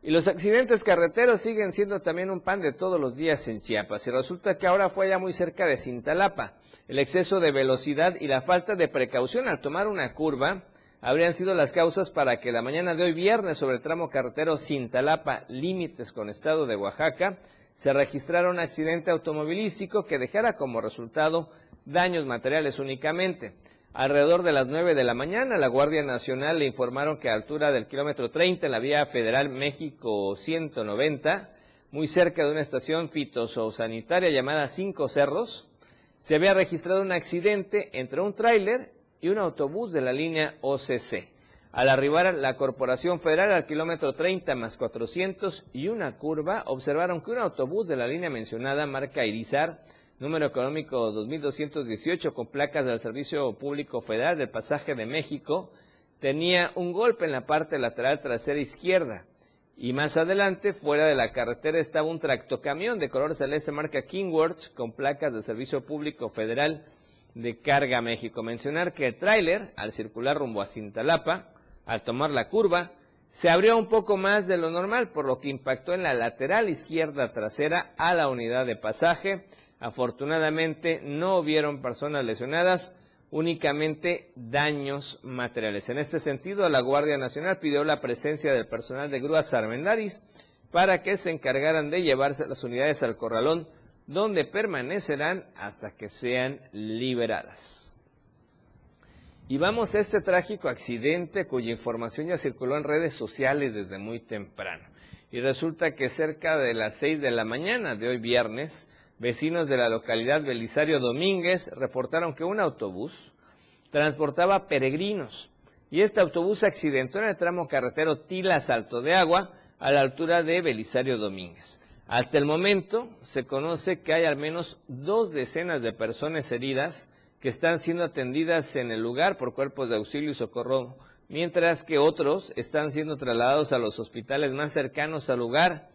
Y los accidentes carreteros siguen siendo también un pan de todos los días en Chiapas. Y resulta que ahora fue ya muy cerca de Cintalapa. El exceso de velocidad y la falta de precaución al tomar una curva habrían sido las causas para que la mañana de hoy viernes sobre el tramo carretero Cintalapa, límites con estado de Oaxaca, se registrara un accidente automovilístico que dejara como resultado daños materiales únicamente. Alrededor de las 9 de la mañana, la Guardia Nacional le informaron que a altura del kilómetro 30 en la vía federal México 190, muy cerca de una estación fitosanitaria llamada Cinco Cerros, se había registrado un accidente entre un tráiler y un autobús de la línea OCC. Al arribar la Corporación Federal al kilómetro 30 más 400 y una curva, observaron que un autobús de la línea mencionada, marca Irizar, número económico 2218 con placas del Servicio Público Federal del Pasaje de México, tenía un golpe en la parte lateral trasera izquierda. Y más adelante, fuera de la carretera, estaba un tractocamión de color celeste marca Kingworth con placas del Servicio Público Federal de Carga México. Mencionar que el tráiler, al circular rumbo a Cintalapa, al tomar la curva, se abrió un poco más de lo normal, por lo que impactó en la lateral izquierda trasera a la unidad de pasaje. Afortunadamente no hubieron personas lesionadas, únicamente daños materiales. En este sentido, la Guardia Nacional pidió la presencia del personal de grúas Armendaris para que se encargaran de llevarse las unidades al corralón donde permanecerán hasta que sean liberadas. Y vamos a este trágico accidente cuya información ya circuló en redes sociales desde muy temprano. Y resulta que cerca de las 6 de la mañana de hoy viernes, vecinos de la localidad Belisario Domínguez reportaron que un autobús transportaba peregrinos y este autobús accidentó en el tramo carretero Tila Salto de Agua a la altura de Belisario Domínguez. Hasta el momento se conoce que hay al menos dos decenas de personas heridas que están siendo atendidas en el lugar por cuerpos de auxilio y socorro, mientras que otros están siendo trasladados a los hospitales más cercanos al lugar,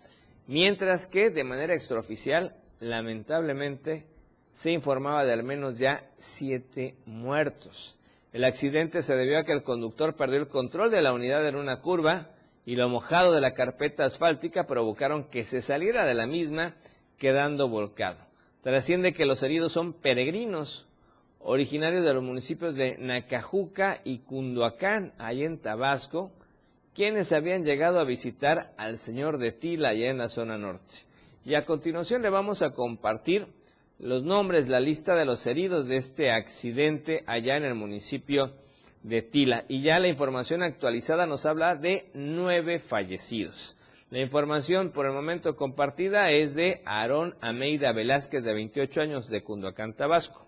mientras que de manera extraoficial, lamentablemente, se informaba de al menos ya siete muertos. El accidente se debió a que el conductor perdió el control de la unidad en una curva, y lo mojado de la carpeta asfáltica provocaron que se saliera de la misma quedando volcado. Trasciende que los heridos son peregrinos originarios de los municipios de Nacajuca y Cunduacán, ahí en Tabasco, quienes habían llegado a visitar al señor de Tila, allá en la zona norte. Y a continuación le vamos a compartir los nombres, la lista de los heridos de este accidente allá en el municipio de Tila. Y ya la información actualizada nos habla de nueve fallecidos. La información por el momento compartida es de Aarón Ameida Velázquez, de 28 años, de Cunduacán, Tabasco.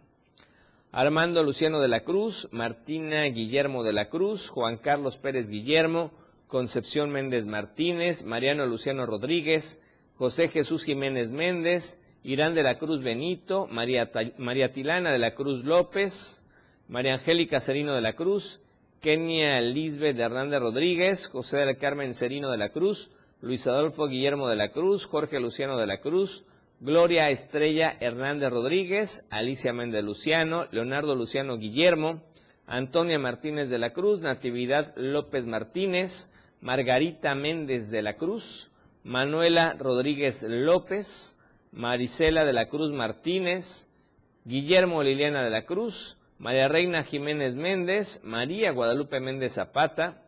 Armando Luciano de la Cruz, Martina Guillermo de la Cruz, Juan Carlos Pérez Guillermo, Concepción Méndez Martínez, Mariano Luciano Rodríguez, José Jesús Jiménez Méndez, Irán de la Cruz Benito, María, María Tilana de la Cruz López, María Angélica Serino de la Cruz, Kenia Lisbeth Hernández Rodríguez, José del Carmen Serino de la Cruz, Luis Adolfo Guillermo de la Cruz, Jorge Luciano de la Cruz, Gloria Estrella Hernández Rodríguez, Alicia Méndez Luciano, Leonardo Luciano Guillermo, Antonia Martínez de la Cruz, Natividad López Martínez, Margarita Méndez de la Cruz, Manuela Rodríguez López, Marisela de la Cruz Martínez, Guillermo Liliana de la Cruz, María Reina Jiménez Méndez, María Guadalupe Méndez Zapata,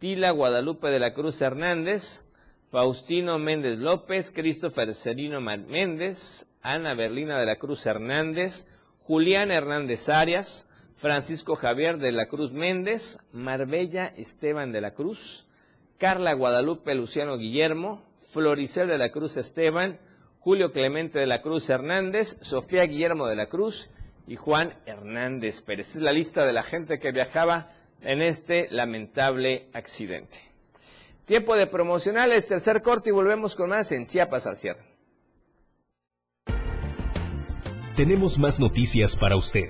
Tila Guadalupe de la Cruz Hernández, Faustino Méndez López, Christopher Serino Méndez, Ana Berlina de la Cruz Hernández, Julián Hernández Arias, Francisco Javier de la Cruz Méndez, Marbella Esteban de la Cruz, Carla Guadalupe Luciano Guillermo, Floricel de la Cruz Esteban, Julio Clemente de la Cruz Hernández, Sofía Guillermo de la Cruz y Juan Hernández Pérez. Es la lista de la gente que viajaba en este lamentable accidente. Tiempo de promocionales, tercer corte y volvemos con más en Chiapas al cierre. Tenemos más noticias para usted.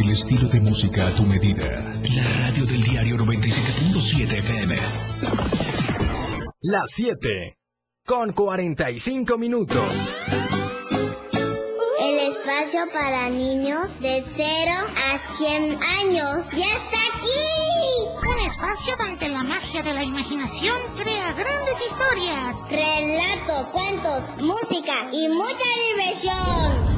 El estilo de música a tu medida. La radio del diario 97.7 FM. Las 7. Con 45 minutos. El espacio para niños de 0 a 100 años ya está aquí. Un espacio donde la magia de la imaginación crea grandes historias. Relatos, cuentos, música y mucha diversión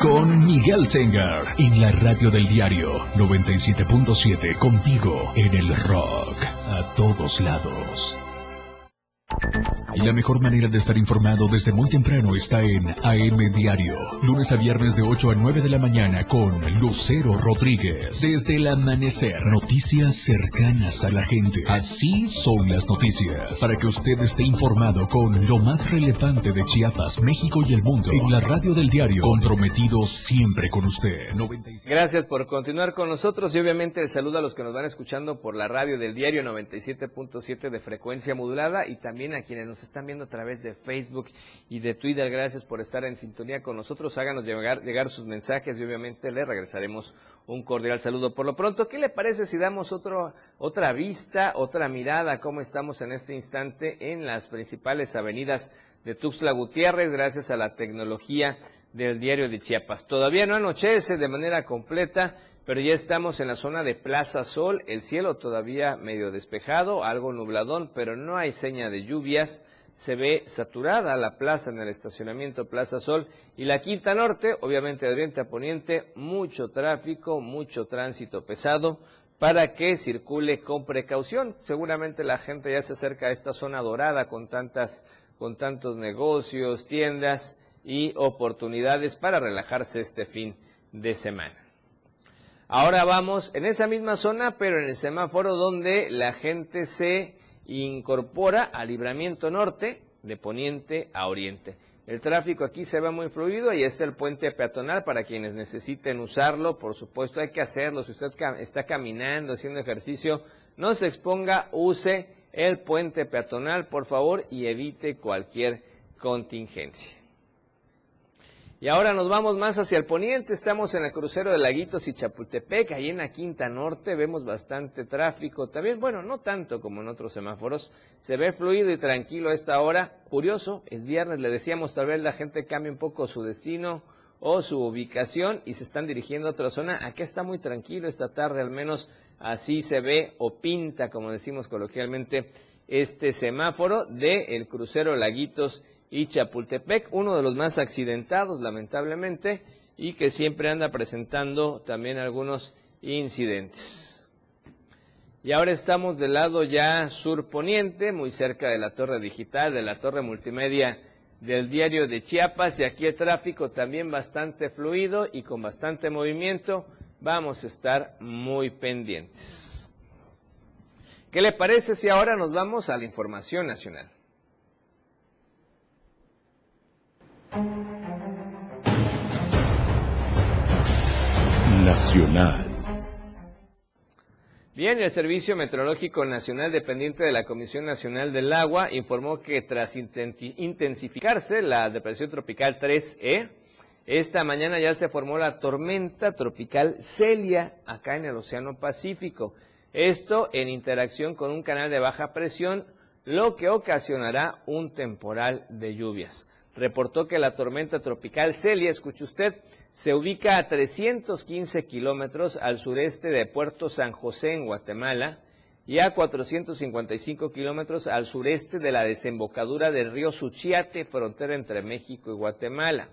con Miguel Sengar en la radio del diario 97.7 contigo en el rock a todos lados. La mejor manera de estar informado desde muy temprano está en AM Diario. Lunes a viernes de 8 a 9 de la mañana con Lucero Rodríguez. Desde el amanecer. Noticias cercanas a la gente. Así son las noticias. Para que usted esté informado con lo más relevante de Chiapas, México y el mundo. En la radio del diario. Comprometido siempre con usted. Gracias por continuar con nosotros y obviamente el saludo a los que nos van escuchando por la radio del diario 97.7 de frecuencia modulada y también a quienes nos están viendo a través de Facebook y de Twitter. Gracias por estar en sintonía con nosotros. Háganos llegar, llegar sus mensajes y obviamente le regresaremos un cordial saludo. Por lo pronto, ¿qué le parece si damos otro, otra vista, otra mirada a cómo estamos en este instante en las principales avenidas de Tuxtla Gutiérrez gracias a la tecnología del diario de Chiapas? Todavía no anochece de manera completa pero ya estamos en la zona de Plaza Sol, el cielo todavía medio despejado, algo nubladón, pero no hay seña de lluvias, se ve saturada la plaza en el estacionamiento Plaza Sol y la Quinta Norte, obviamente de oriente a poniente, mucho tráfico, mucho tránsito pesado para que circule con precaución. Seguramente la gente ya se acerca a esta zona dorada con tantas con tantos negocios, tiendas y oportunidades para relajarse este fin de semana. Ahora vamos en esa misma zona, pero en el semáforo donde la gente se incorpora al libramiento norte de poniente a oriente. El tráfico aquí se va muy fluido y está el puente peatonal para quienes necesiten usarlo. Por supuesto, hay que hacerlo. Si usted está caminando, haciendo ejercicio, no se exponga, use el puente peatonal, por favor, y evite cualquier contingencia. Y ahora nos vamos más hacia el poniente, estamos en el crucero de Laguitos y Chapultepec, ahí en la Quinta Norte. Vemos bastante tráfico, también, bueno, no tanto como en otros semáforos, se ve fluido y tranquilo a esta hora, curioso, es viernes, le decíamos, tal vez la gente cambie un poco su destino o su ubicación y se están dirigiendo a otra zona, aquí está muy tranquilo esta tarde, al menos así se ve o pinta, como decimos coloquialmente, este semáforo del el crucero Laguitos y Chapultepec, uno de los más accidentados lamentablemente y que siempre anda presentando también algunos incidentes. Y ahora estamos del lado ya surponiente, muy cerca de la torre digital, de la torre multimedia del diario de Chiapas y aquí el tráfico también bastante fluido y con bastante movimiento vamos a estar muy pendientes. ¿Qué le parece si ahora nos vamos a la información nacional? Nacional. Bien, el Servicio Meteorológico Nacional, dependiente de la Comisión Nacional del Agua, informó que tras intensificarse la depresión tropical 3E, esta mañana ya se formó la tormenta tropical Celia acá en el Océano Pacífico. Esto en interacción con un canal de baja presión, lo que ocasionará un temporal de lluvias reportó que la tormenta tropical Celia, escuche usted, se ubica a 315 kilómetros al sureste de Puerto San José en Guatemala y a 455 kilómetros al sureste de la desembocadura del río Suchiate, frontera entre México y Guatemala.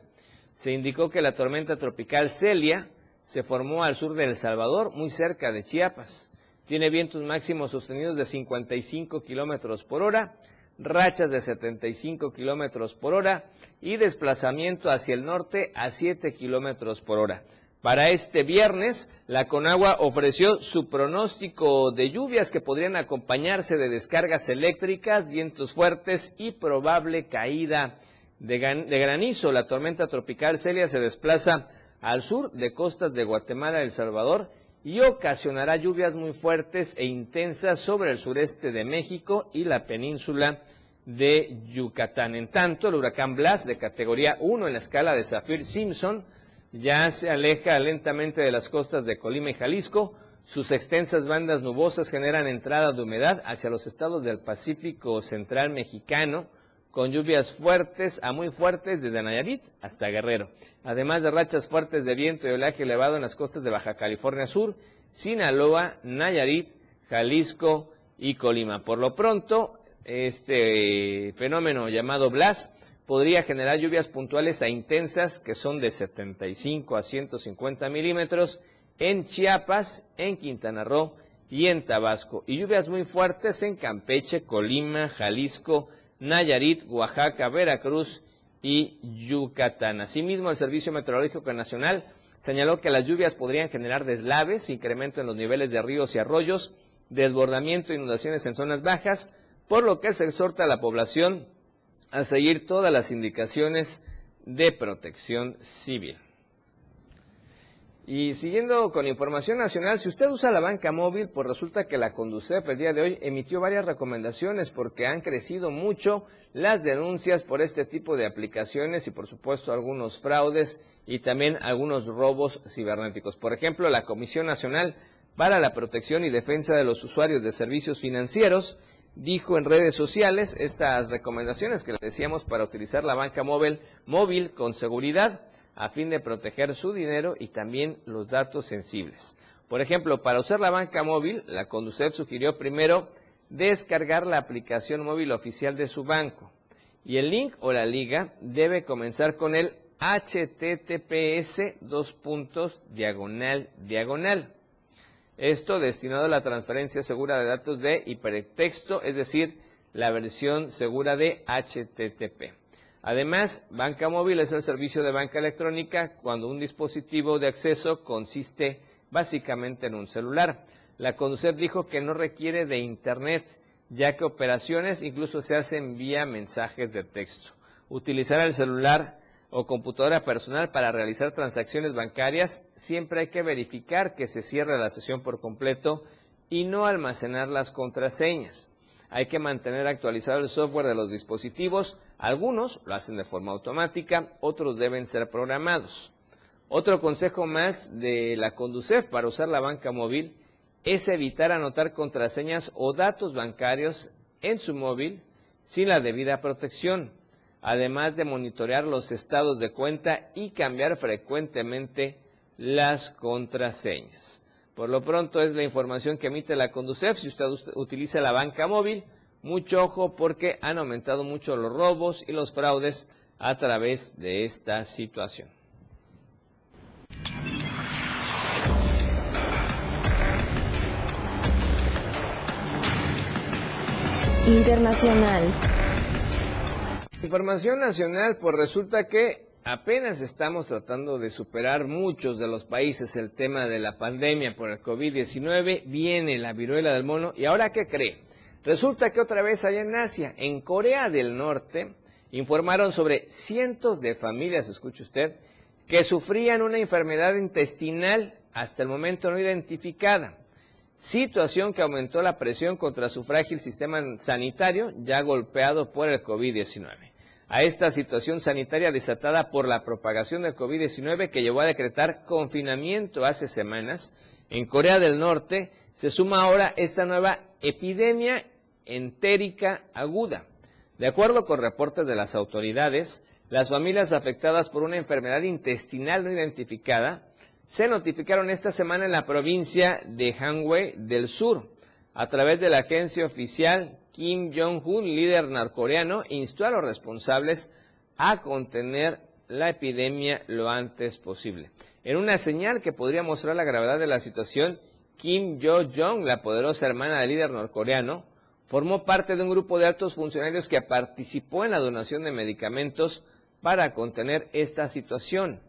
Se indicó que la tormenta tropical Celia se formó al sur de El Salvador, muy cerca de Chiapas. Tiene vientos máximos sostenidos de 55 kilómetros por hora rachas de 75 kilómetros por hora y desplazamiento hacia el norte a 7 kilómetros por hora. Para este viernes, la Conagua ofreció su pronóstico de lluvias que podrían acompañarse de descargas eléctricas, vientos fuertes y probable caída de, granizo. La tormenta tropical Celia se desplaza al sur de costas de Guatemala, El Salvador y ocasionará lluvias muy fuertes e intensas sobre el sureste de México y la península de Yucatán. En tanto, el huracán Blas, de categoría 1 en la escala de Zafir-Simpson, ya se aleja lentamente de las costas de Colima y Jalisco. Sus extensas bandas nubosas generan entrada de humedad hacia los estados del Pacífico Central mexicano, con lluvias fuertes a muy fuertes desde Nayarit hasta Guerrero, además de rachas fuertes de viento y oleaje elevado en las costas de Baja California Sur, Sinaloa, Nayarit, Jalisco y Colima. Por lo pronto, este fenómeno llamado Blas podría generar lluvias puntuales a intensas que son de 75 a 150 milímetros en Chiapas, en Quintana Roo y en Tabasco, y lluvias muy fuertes en Campeche, Colima, Jalisco, Nayarit, Oaxaca, Veracruz y Yucatán. Asimismo, el Servicio Meteorológico Nacional señaló que las lluvias podrían generar deslaves, incremento en los niveles de ríos y arroyos, desbordamiento e inundaciones en zonas bajas, por lo que se exhorta a la población a seguir todas las indicaciones de protección civil. Y siguiendo con información nacional, si usted usa la banca móvil, pues resulta que la Conducef el día de hoy emitió varias recomendaciones porque han crecido mucho las denuncias por este tipo de aplicaciones y por supuesto algunos fraudes y también algunos robos cibernéticos. Por ejemplo, la Comisión Nacional para la Protección y Defensa de los Usuarios de Servicios Financieros dijo en redes sociales estas recomendaciones que le decíamos para utilizar la banca móvil, móvil con seguridad a fin de proteger su dinero y también los datos sensibles. Por ejemplo, para usar la banca móvil, la Conducef sugirió primero descargar la aplicación móvil oficial de su banco. Y el link o la liga debe comenzar con el https dos puntos diagonal diagonal. Esto destinado a la transferencia segura de datos de hipertexto, es decir, la versión segura de HTTP. Además, banca móvil es el servicio de banca electrónica cuando un dispositivo de acceso consiste básicamente en un celular. La Conducef dijo que no requiere de Internet, ya que operaciones incluso se hacen vía mensajes de texto. Utilizar el celular o computadora personal para realizar transacciones bancarias, siempre hay que verificar que se cierre la sesión por completo y no almacenar las contraseñas. Hay que mantener actualizado el software de los dispositivos. Algunos lo hacen de forma automática, otros deben ser programados. Otro consejo más de la Conducef para usar la banca móvil es evitar anotar contraseñas o datos bancarios en su móvil sin la debida protección, además de monitorear los estados de cuenta y cambiar frecuentemente las contraseñas. Por lo pronto es la información que emite la Conducef. Si usted utiliza la banca móvil, mucho ojo porque han aumentado mucho los robos y los fraudes a través de esta situación. Internacional. Información nacional, pues resulta que apenas estamos tratando de superar muchos de los países el tema de la pandemia por el COVID-19, viene la viruela del mono y ahora ¿qué cree? Resulta que otra vez allá en Asia, en Corea del Norte, informaron sobre cientos de familias, escuche usted, que sufrían una enfermedad intestinal hasta el momento no identificada. Situación que aumentó la presión contra su frágil sistema sanitario, ya golpeado por el COVID-19. A esta situación sanitaria desatada por la propagación del COVID-19 que llevó a decretar confinamiento hace semanas, en Corea del Norte se suma ahora esta nueva epidemia entérica aguda. De acuerdo con reportes de las autoridades, las familias afectadas por una enfermedad intestinal no identificada se notificaron esta semana en la provincia de Hangwei del Sur. A través de la agencia oficial, Kim Jong-un, líder norcoreano, instó a los responsables a contener la epidemia lo antes posible. En una señal que podría mostrar la gravedad de la situación, Kim Yo-jong, la poderosa hermana del líder norcoreano, formó parte de un grupo de altos funcionarios que participó en la donación de medicamentos para contener esta situación.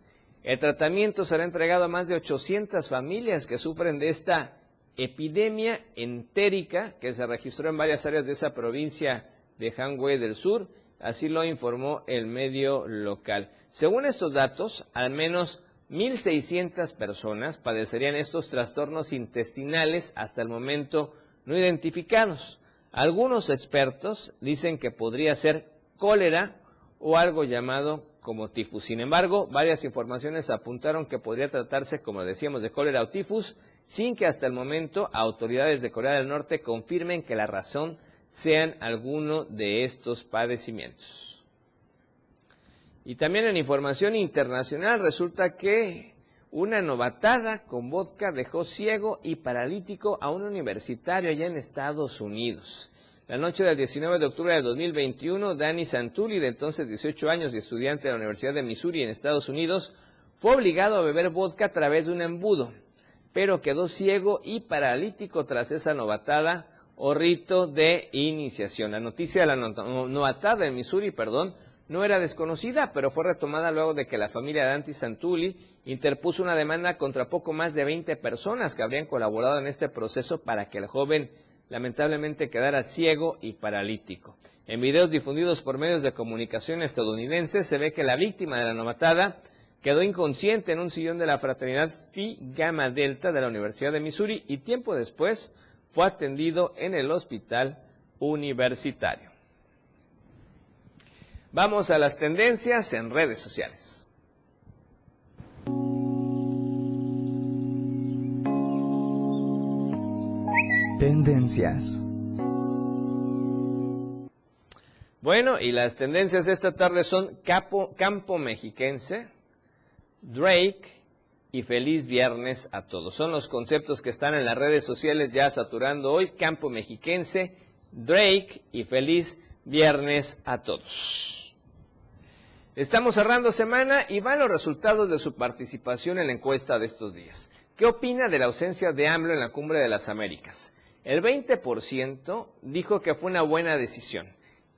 El tratamiento será entregado a más de 800 familias que sufren de esta epidemia entérica que se registró en varias áreas de esa provincia de Hangwei del Sur, así lo informó el medio local. Según estos datos, al menos 1.600 personas padecerían estos trastornos intestinales hasta el momento no identificados. Algunos expertos dicen que podría ser cólera o algo llamado como tifus. Sin embargo, varias informaciones apuntaron que podría tratarse, como decíamos, de cólera o tifus, sin que hasta el momento autoridades de Corea del Norte confirmen que la razón sean alguno de estos padecimientos. Y también en información internacional resulta que una novatada con vodka dejó ciego y paralítico a un universitario allá en Estados Unidos. La noche del 19 de octubre del 2021, Danny Santulli, de entonces 18 años y estudiante de la Universidad de Missouri en Estados Unidos, fue obligado a beber vodka a través de un embudo, pero quedó ciego y paralítico tras esa novatada o rito de iniciación. La noticia de la novatada en Missouri, perdón, no era desconocida, pero fue retomada luego de que la familia de Danny Santulli interpuso una demanda contra poco más de 20 personas que habrían colaborado en este proceso para que el joven lamentablemente quedara ciego y paralítico. En videos difundidos por medios de comunicación estadounidenses se ve que la víctima de la novatada quedó inconsciente en un sillón de la fraternidad Phi Gamma Delta de la Universidad de Missouri y tiempo después fue atendido en el hospital universitario. Vamos a las tendencias en redes sociales. Tendencias. Bueno, y las tendencias esta tarde son Campo Mexiquense, Drake y Feliz Viernes a todos. Son los conceptos que están en las redes sociales ya saturando hoy. Campo Mexiquense, Drake y Feliz Viernes a todos. Estamos cerrando semana y van los resultados de su participación en la encuesta de estos días. ¿Qué opina de la ausencia de AMLO en la Cumbre de las Américas? El 20% dijo que fue una buena decisión.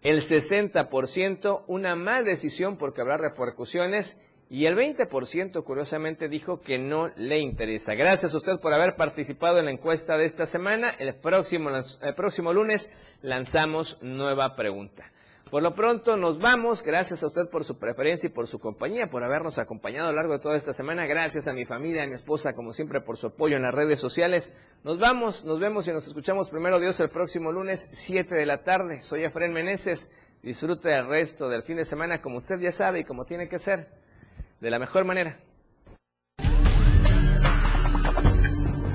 El 60% una mala decisión porque habrá repercusiones. Y el 20% curiosamente dijo que no le interesa. Gracias a usted por haber participado en la encuesta de esta semana. El próximo, el próximo lunes lanzamos nueva pregunta. Por lo pronto nos vamos. Gracias a usted por su preferencia y por su compañía, por habernos acompañado a lo largo de toda esta semana. Gracias a mi familia, a mi esposa, como siempre, por su apoyo en las redes sociales. Nos vamos, nos vemos y nos escuchamos primero Dios el próximo lunes, 7 de la tarde. Soy Efren Meneses. Disfrute el resto del fin de semana como usted ya sabe y como tiene que ser, de la mejor manera.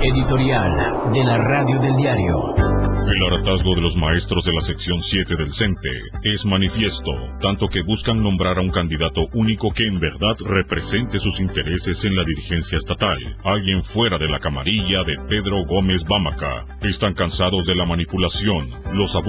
Editorial de la radio del diario. El hartazgo de los maestros de la sección 7 del CENTE es manifiesto, tanto que buscan nombrar a un candidato único que en verdad represente sus intereses en la dirigencia estatal, alguien fuera de la camarilla de Pedro Gómez Bámaca. Están cansados de la manipulación, los abusos